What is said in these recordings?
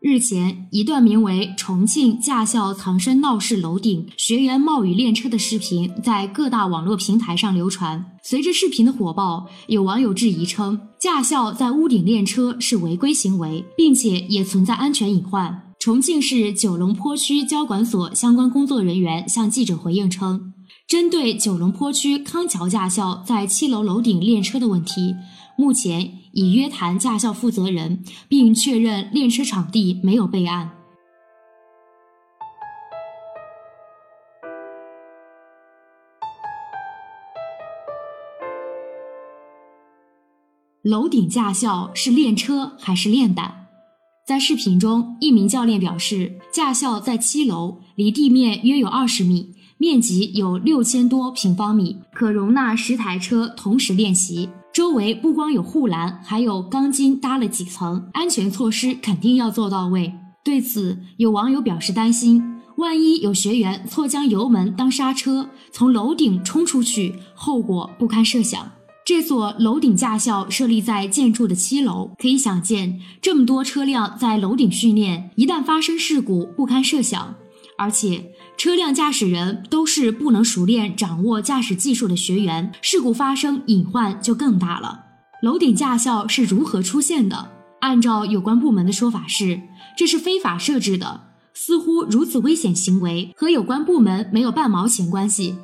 日前，一段名为“重庆驾校藏身闹市楼顶，学员冒雨练车”的视频在各大网络平台上流传。随着视频的火爆，有网友质疑称，驾校在屋顶练车是违规行为，并且也存在安全隐患。重庆市九龙坡区交管所相关工作人员向记者回应称，针对九龙坡区康桥驾校在七楼楼顶练车的问题，目前已约谈驾校负责人，并确认练车场地没有备案。楼顶驾校是练车还是练胆？在视频中，一名教练表示，驾校在七楼，离地面约有二十米，面积有六千多平方米，可容纳十台车同时练习。周围不光有护栏，还有钢筋搭了几层，安全措施肯定要做到位。对此，有网友表示担心，万一有学员错将油门当刹车，从楼顶冲出去，后果不堪设想。这所楼顶驾校设立在建筑的七楼，可以想见，这么多车辆在楼顶训练，一旦发生事故，不堪设想。而且，车辆驾驶人都是不能熟练掌握驾驶技术的学员，事故发生隐患就更大了。楼顶驾校是如何出现的？按照有关部门的说法是，这是非法设置的，似乎如此危险行为和有关部门没有半毛钱关系。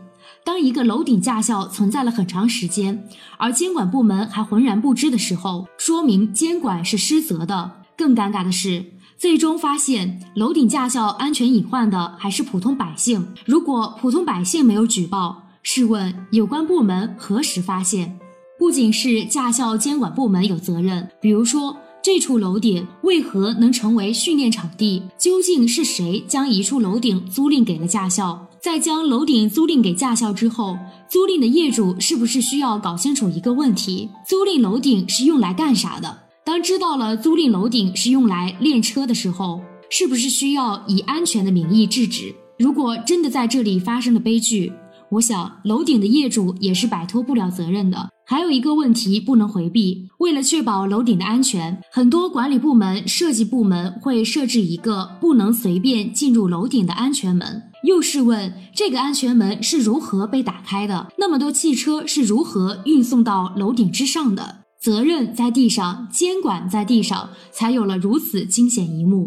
当一个楼顶驾校存在了很长时间，而监管部门还浑然不知的时候，说明监管是失责的。更尴尬的是，最终发现楼顶驾校安全隐患的还是普通百姓。如果普通百姓没有举报，试问有关部门何时发现？不仅是驾校监管部门有责任，比如说这处楼顶为何能成为训练场地？究竟是谁将一处楼顶租赁给了驾校？在将楼顶租赁给驾校之后，租赁的业主是不是需要搞清楚一个问题：租赁楼顶是用来干啥的？当知道了租赁楼顶是用来练车的时候，是不是需要以安全的名义制止？如果真的在这里发生了悲剧，我想楼顶的业主也是摆脱不了责任的。还有一个问题不能回避，为了确保楼顶的安全，很多管理部门、设计部门会设置一个不能随便进入楼顶的安全门。又试问，这个安全门是如何被打开的？那么多汽车是如何运送到楼顶之上的？责任在地上，监管在地上，才有了如此惊险一幕。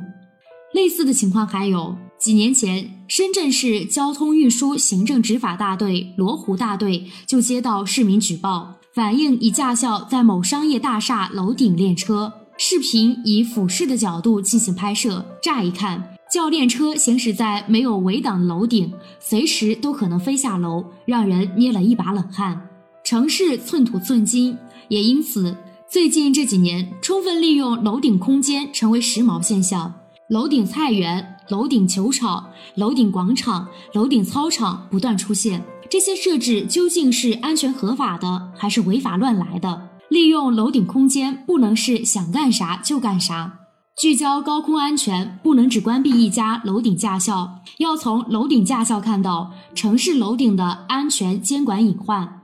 类似的情况还有几年前，深圳市交通运输行政执法大队罗湖大队就接到市民举报，反映一驾校在某商业大厦楼顶练车，视频以俯视的角度进行拍摄，乍一看。教练车行驶在没有围挡的楼顶，随时都可能飞下楼，让人捏了一把冷汗。城市寸土寸金，也因此最近这几年，充分利用楼顶空间成为时髦现象。楼顶菜园、楼顶球场、楼顶广场、楼顶操场不断出现。这些设置究竟是安全合法的，还是违法乱来的？利用楼顶空间，不能是想干啥就干啥。聚焦高空安全，不能只关闭一家楼顶驾校，要从楼顶驾校看到城市楼顶的安全监管隐患。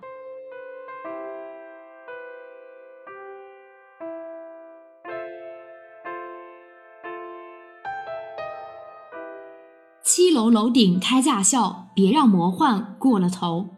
七楼楼顶开驾校，别让魔幻过了头。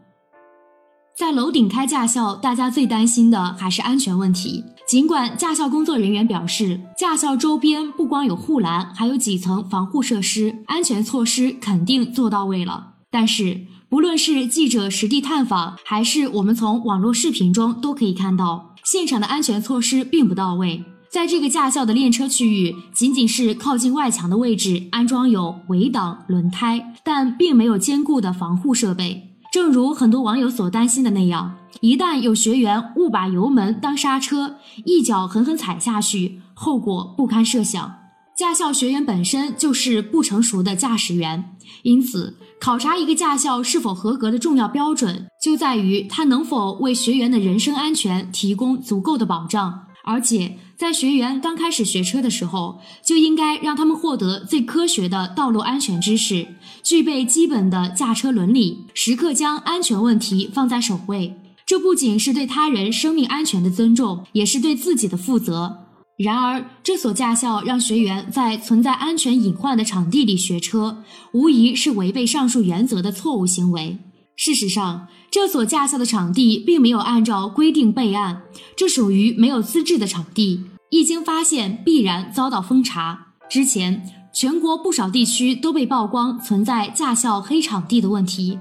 在楼顶开驾校，大家最担心的还是安全问题。尽管驾校工作人员表示，驾校周边不光有护栏，还有几层防护设施，安全措施肯定做到位了。但是，不论是记者实地探访，还是我们从网络视频中都可以看到，现场的安全措施并不到位。在这个驾校的练车区域，仅仅是靠近外墙的位置安装有围挡、轮胎，但并没有坚固的防护设备。正如很多网友所担心的那样，一旦有学员误把油门当刹车，一脚狠狠踩下去，后果不堪设想。驾校学员本身就是不成熟的驾驶员，因此考察一个驾校是否合格的重要标准，就在于他能否为学员的人身安全提供足够的保障。而且在学员刚开始学车的时候，就应该让他们获得最科学的道路安全知识，具备基本的驾车伦理，时刻将安全问题放在首位。这不仅是对他人生命安全的尊重，也是对自己的负责。然而，这所驾校让学员在存在安全隐患的场地里学车，无疑是违背上述原则的错误行为。事实上，这所驾校的场地并没有按照规定备案，这属于没有资质的场地，一经发现必然遭到封查。之前，全国不少地区都被曝光存在驾校黑场地的问题。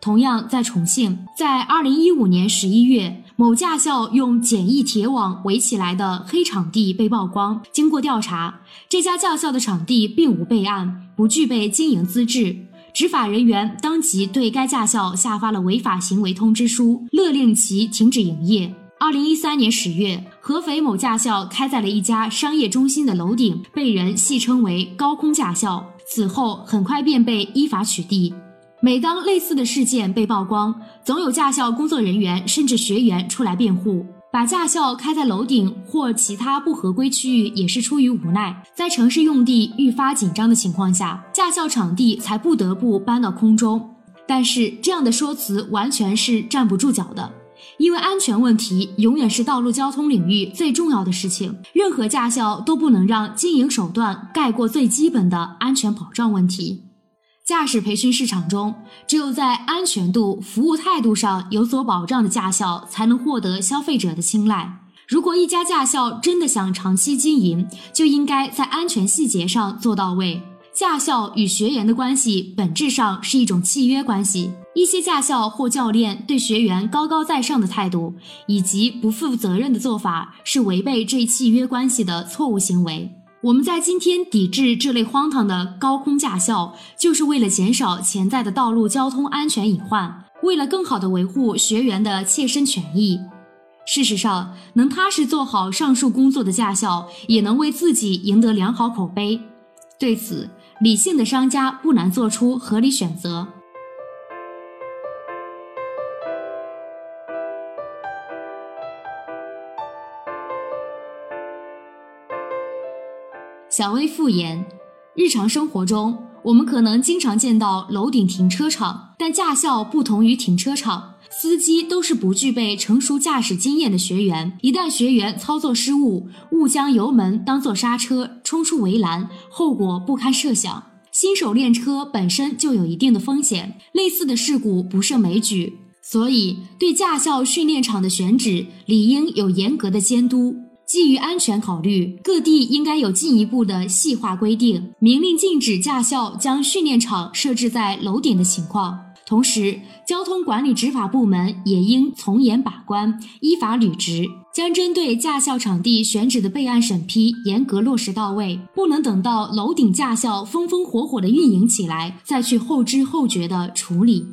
同样，在重庆，在二零一五年十一月，某驾校用简易铁网围起来的黑场地被曝光。经过调查，这家驾校的场地并无备案，不具备经营资质。执法人员当即对该驾校下发了违法行为通知书，勒令其停止营业。二零一三年十月，合肥某驾校开在了一家商业中心的楼顶，被人戏称为“高空驾校”。此后，很快便被依法取缔。每当类似的事件被曝光，总有驾校工作人员甚至学员出来辩护。把驾校开在楼顶或其他不合规区域，也是出于无奈。在城市用地愈发紧张的情况下，驾校场地才不得不搬到空中。但是这样的说辞完全是站不住脚的，因为安全问题永远是道路交通领域最重要的事情。任何驾校都不能让经营手段盖过最基本的安全保障问题。驾驶培训市场中，只有在安全度、服务态度上有所保障的驾校，才能获得消费者的青睐。如果一家驾校真的想长期经营，就应该在安全细节上做到位。驾校与学员的关系本质上是一种契约关系，一些驾校或教练对学员高高在上的态度以及不负责任的做法，是违背这一契约关系的错误行为。我们在今天抵制这类荒唐的高空驾校，就是为了减少潜在的道路交通安全隐患，为了更好地维护学员的切身权益。事实上，能踏实做好上述工作的驾校，也能为自己赢得良好口碑。对此，理性的商家不难做出合理选择。小微复言，日常生活中，我们可能经常见到楼顶停车场，但驾校不同于停车场，司机都是不具备成熟驾驶经验的学员。一旦学员操作失误，误将油门当作刹车，冲出围栏，后果不堪设想。新手练车本身就有一定的风险，类似的事故不胜枚举，所以对驾校训练场的选址理应有严格的监督。基于安全考虑，各地应该有进一步的细化规定，明令禁止驾校将训练场设置在楼顶的情况。同时，交通管理执法部门也应从严把关，依法履职，将针对驾校场地选址的备案审批严格落实到位，不能等到楼顶驾校风风火火的运营起来，再去后知后觉的处理。